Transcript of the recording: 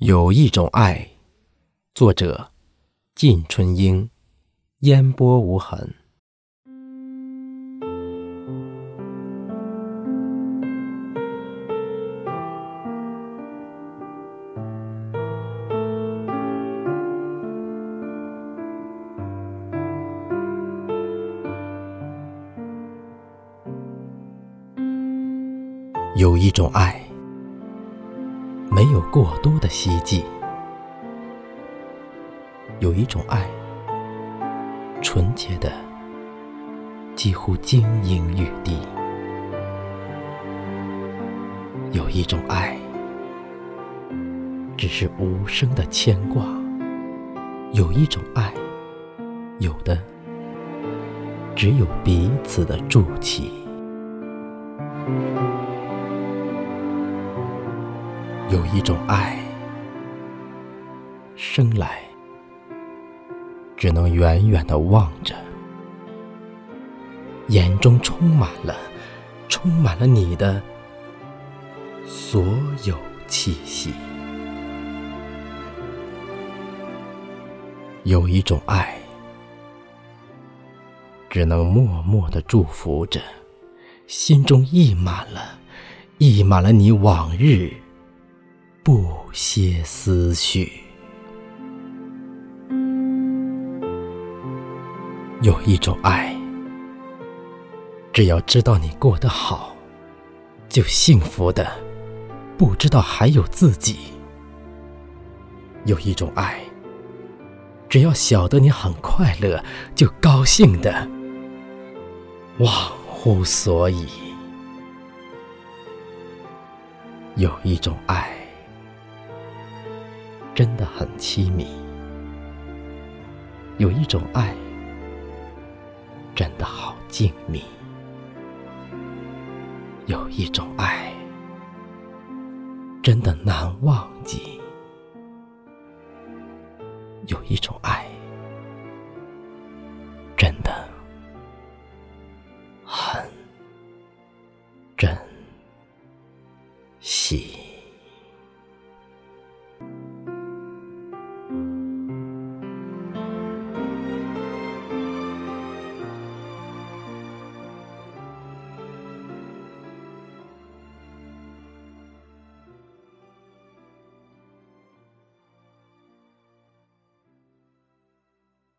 有一种爱，作者：靳春英，烟波无痕。有一种爱。没有过多的希冀，有一种爱，纯洁的几乎晶莹欲滴；有一种爱，只是无声的牵挂；有一种爱，有的只有彼此的筑起。有一种爱，生来只能远远的望着，眼中充满了，充满了你的所有气息。有一种爱，只能默默的祝福着，心中溢满了，溢满了你往日。不歇思绪，有一种爱，只要知道你过得好，就幸福的不知道还有自己；有一种爱，只要晓得你很快乐，就高兴的忘乎所以；有一种爱。真的很凄迷，有一种爱，真的好静谧；有一种爱，真的难忘记；有一种爱，真的很珍惜。